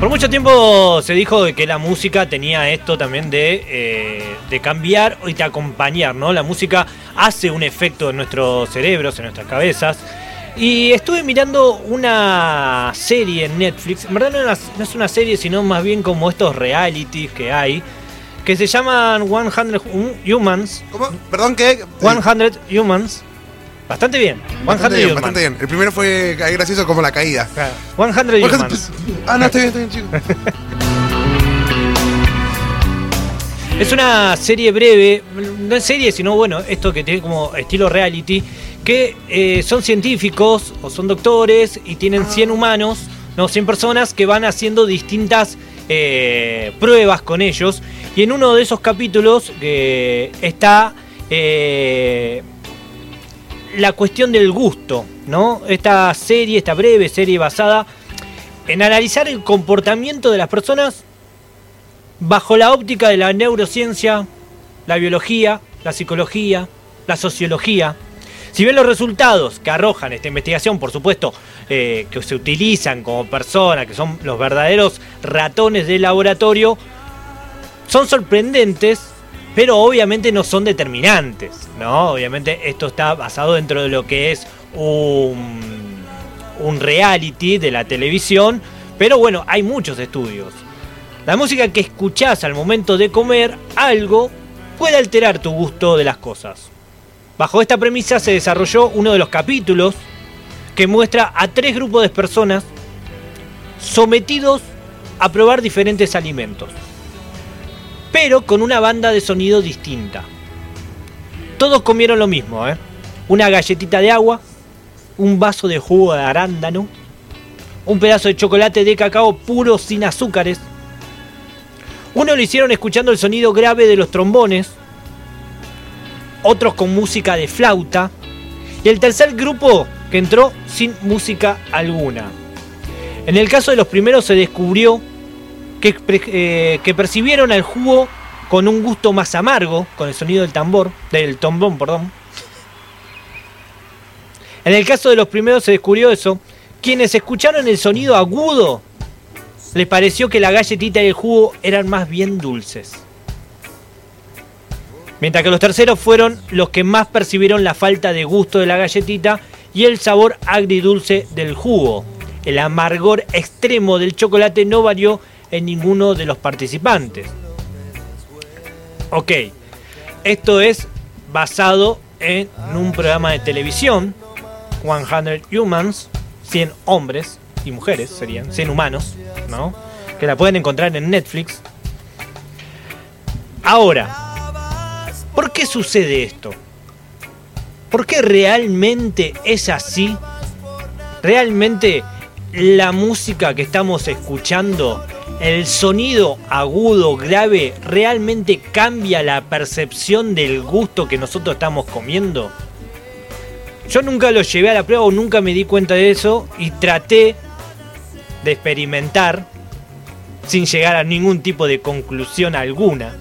Por mucho tiempo se dijo que la música tenía esto también de, eh, de cambiar y de acompañar, ¿no? La música hace un efecto en nuestros cerebros, en nuestras cabezas. Y estuve mirando una serie en Netflix, en verdad no es una serie, sino más bien como estos realities que hay, que se llaman 100 Humans. ¿Cómo? Perdón, ¿qué? 100 Humans. Bastante bien. 100 Bastante bien, Humans. bastante bien. El primero fue gracioso como la caída. Claro, 100 Humans. Ah, no, está bien, está bien, chicos. Es una serie breve, no es serie, sino bueno, esto que tiene como estilo reality, que eh, son científicos o son doctores y tienen 100 humanos, no, 100 personas que van haciendo distintas eh, pruebas con ellos. Y en uno de esos capítulos eh, está eh, la cuestión del gusto, ¿no? Esta serie, esta breve serie basada en analizar el comportamiento de las personas bajo la óptica de la neurociencia, la biología, la psicología, la sociología. Si bien los resultados que arrojan esta investigación, por supuesto, eh, que se utilizan como personas, que son los verdaderos ratones del laboratorio, son sorprendentes, pero obviamente no son determinantes, ¿no? Obviamente esto está basado dentro de lo que es un, un reality de la televisión, pero bueno, hay muchos estudios. La música que escuchás al momento de comer algo puede alterar tu gusto de las cosas. Bajo esta premisa se desarrolló uno de los capítulos que muestra a tres grupos de personas sometidos a probar diferentes alimentos, pero con una banda de sonido distinta. Todos comieron lo mismo, ¿eh? Una galletita de agua, un vaso de jugo de arándano, un pedazo de chocolate de cacao puro sin azúcares, uno lo hicieron escuchando el sonido grave de los trombones, otros con música de flauta, y el tercer grupo que entró sin música alguna. En el caso de los primeros se descubrió eh, que percibieron al jugo con un gusto más amargo, con el sonido del tambor, del trombón, perdón. En el caso de los primeros se descubrió eso. Quienes escucharon el sonido agudo les pareció que la galletita y el jugo eran más bien dulces. Mientras que los terceros fueron los que más percibieron la falta de gusto de la galletita y el sabor agridulce del jugo. El amargor extremo del chocolate no varió en ninguno de los participantes. Ok, esto es basado en un programa de televisión, 100 Humans, 100 hombres y mujeres serían, 100 humanos, ¿no? Que la pueden encontrar en Netflix. Ahora, ¿por qué sucede esto? ¿Por qué realmente es así? ¿Realmente la música que estamos escuchando, el sonido agudo, grave, realmente cambia la percepción del gusto que nosotros estamos comiendo? Yo nunca lo llevé a la prueba o nunca me di cuenta de eso y traté de experimentar sin llegar a ningún tipo de conclusión alguna.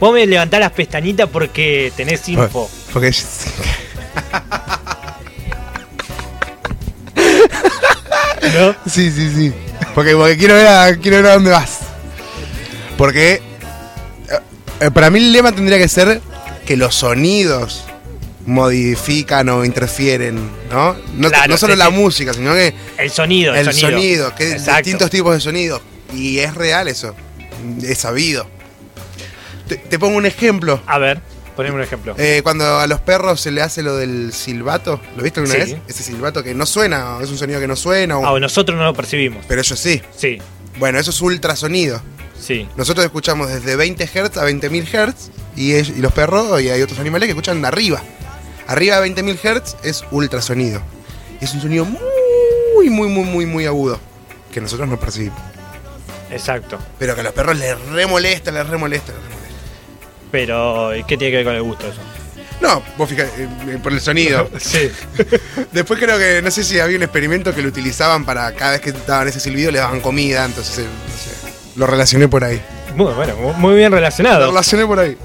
Vos me levantás las pestañitas porque tenés info. Porque. ¿No? Sí, sí, sí. Porque, porque quiero, ver a, quiero ver a dónde vas. Porque. eh, eh, para mí el lema tendría que ser que los sonidos modifican o interfieren, ¿no? No, Claro, no solo la música, sino que El sonido, el, el sonido, que Exacto. distintos tipos de sonidos. Y es real eso. Es sabido. Te, te pongo un ejemplo. A ver, poneme un ejemplo. Eh, cuando a los perros se le hace lo del silbato, ¿lo viste alguna Sí. vez? Ese silbato que no suena, es un sonido que no suena, o- Ah, nosotros no lo percibimos. pero ellos sí. Sí, Bueno, eso es ultrasonido. sí. Nosotros escuchamos desde 20 Hz a 20.000 Hz y, es- y los perros y hay otros animales que escuchan de arriba. Arriba de 20.000 Hz es ultrasonido. Es un sonido muy, muy, muy, muy, muy agudo que nosotros no percibimos. Exacto. Pero que a los perros les remolesta, les remolesta, les remolesta. Pero, ¿qué tiene que ver con el gusto eso? No, vos fijate, eh, eh, por el sonido. Sí. Después creo que, no sé si había un experimento que lo utilizaban para cada vez que daban ese silbido les daban comida, entonces, eh, no sé, lo relacioné por ahí. Muy bueno, mu- muy bien Lo relacionado. relacioné por ahí.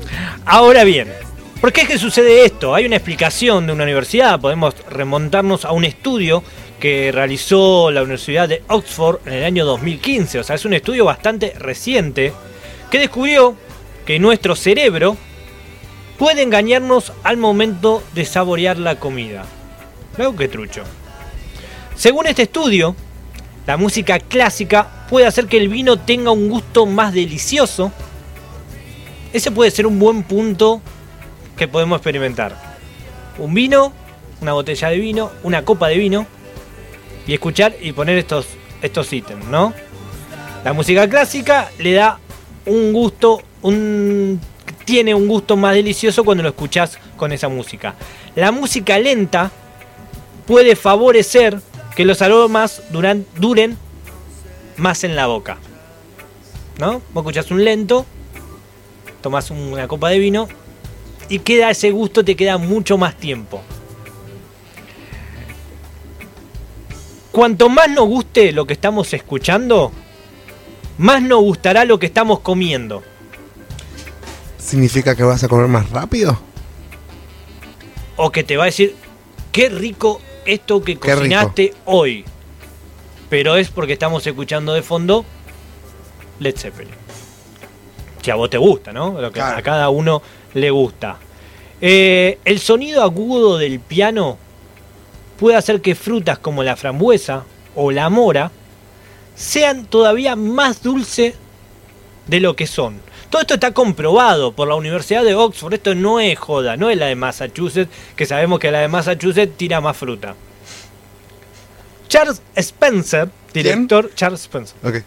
Ahora bien, ¿Por qué es que sucede esto? Hay una explicación de una universidad, podemos remontarnos a un estudio que realizó la Universidad de Oxford en el año 2015, o sea, es un estudio bastante reciente, que descubrió que nuestro cerebro puede engañarnos al momento de saborear la comida. Luego que trucho. Según este estudio, la música clásica puede hacer que el vino tenga un gusto más delicioso. Ese puede ser un buen punto que podemos experimentar. Un vino, una botella de vino, una copa de vino y escuchar y poner estos, estos ítems, ¿no? La música clásica le da un gusto, un, tiene un gusto más delicioso cuando lo escuchas con esa música. La música lenta puede favorecer que los aromas duren más en la boca. ¿No? Vos escuchás un lento, tomás una copa de vino y queda ese gusto, te queda mucho más tiempo. Cuanto más nos guste lo que estamos escuchando, más nos gustará lo que estamos comiendo. ¿Significa que vas a comer más rápido? O que te va a decir, qué rico esto que Qué cocinaste hoy. Pero es porque estamos escuchando de fondo Led Zeppelin. Si a vos te gusta, ¿no? Lo que Claro. a cada uno le gusta. Eh, el sonido agudo del piano puede hacer que frutas como la frambuesa o la mora sean todavía más dulces de lo que son. Todo esto está comprobado por la Universidad de Oxford. Esto no es joda, no es la de Massachusetts, que sabemos que la de Massachusetts tira más fruta. Charles Spencer, director, Charles Spencer, Ok.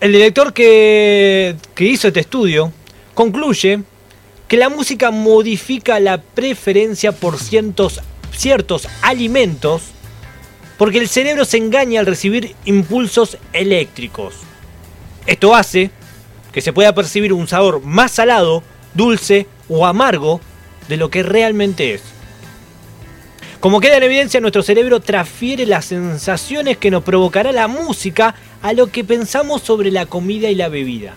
el director que, que hizo este estudio concluye que la música modifica la preferencia por ciertos, ciertos alimentos porque el cerebro se engaña al recibir impulsos eléctricos. Esto hace que se pueda percibir un sabor más salado, dulce o amargo de lo que realmente es. Como queda en evidencia, nuestro cerebro transfiere las sensaciones que nos provocará la música a lo que pensamos sobre la comida y la bebida.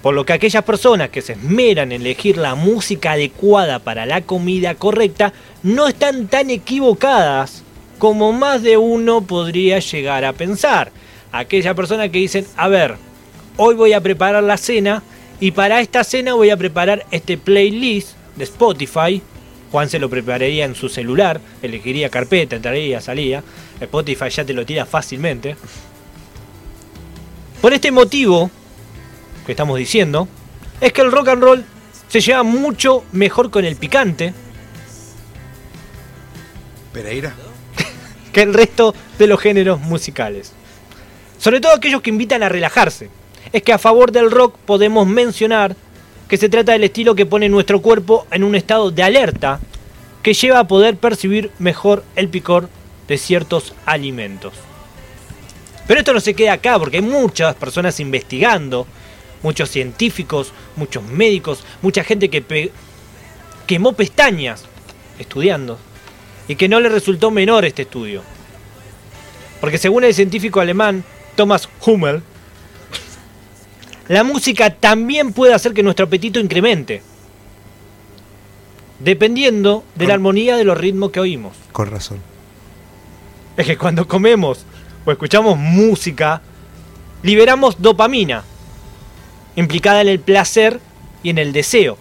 Por lo que aquellas personas que se esmeran en elegir la música adecuada para la comida correcta no están tan equivocadas como más de uno podría llegar a pensar. Aquellas personas que dicen, a ver, hoy voy a preparar la cena y para esta cena voy a preparar este playlist de Spotify. Juan se lo prepararía en su celular, elegiría carpeta, entraría, salía. Spotify ya te lo tira fácilmente. Por este motivo que estamos diciendo, es que el rock and roll se lleva mucho mejor con el picante Pereira. que el resto de los géneros musicales. Sobre todo aquellos que invitan a relajarse. Es que a favor del rock podemos mencionar que se trata del estilo que pone nuestro cuerpo en un estado de alerta que lleva a poder percibir mejor el picor de ciertos alimentos. Pero esto no se queda acá porque hay muchas personas investigando, muchos científicos, muchos médicos, mucha gente que quemó pestañas estudiando y que no le resultó menor este estudio. Porque según el científico alemán Thomas Hummel, la música también puede hacer que nuestro apetito incremente, dependiendo de la armonía de los ritmos que oímos. Con razón. Es que cuando comemos o escuchamos música, liberamos dopamina, implicada en el placer y en el deseo.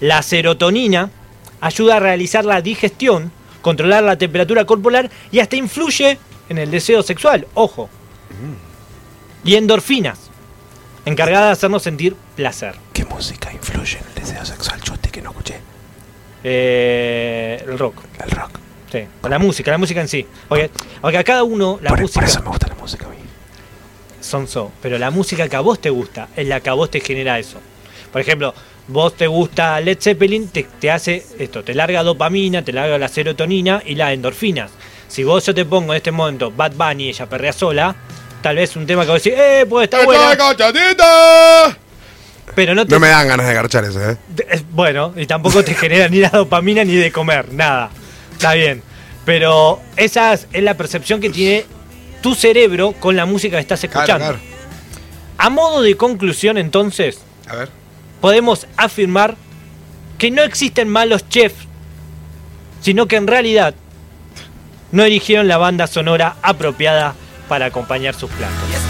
La serotonina ayuda a realizar la digestión, controlar la temperatura corporal y hasta influye en el deseo sexual, ojo. Y endorfinas, encargadas de hacernos sentir placer. ¿Qué música influye en el deseo sexual? Yo que no escuché. Eh, el rock. El rock. Sí, o la música, la música en sí. Porque, porque a cada uno la música me gusta la música a mí. son so, pero la música que a vos te gusta es la que a vos te genera eso. Por ejemplo, vos te gusta Led Zeppelin, te, te hace esto, te larga dopamina, te larga la serotonina y las endorfinas. Si vos yo te pongo en este momento Bad Bunny y ella perrea sola, tal vez un tema que vos decís, eh, pues está bueno, pero no te No me dan ganas de garchar eso, ¿eh? Bueno, y tampoco te genera ni la dopamina ni de comer, nada. Está bien. Pero esa es la percepción que tiene tu cerebro con la música que estás escuchando. Claro, A modo de conclusión, entonces, claro. A ver. podemos afirmar que no existen malos chefs, sino que en realidad no eligieron la banda sonora apropiada para acompañar sus platos.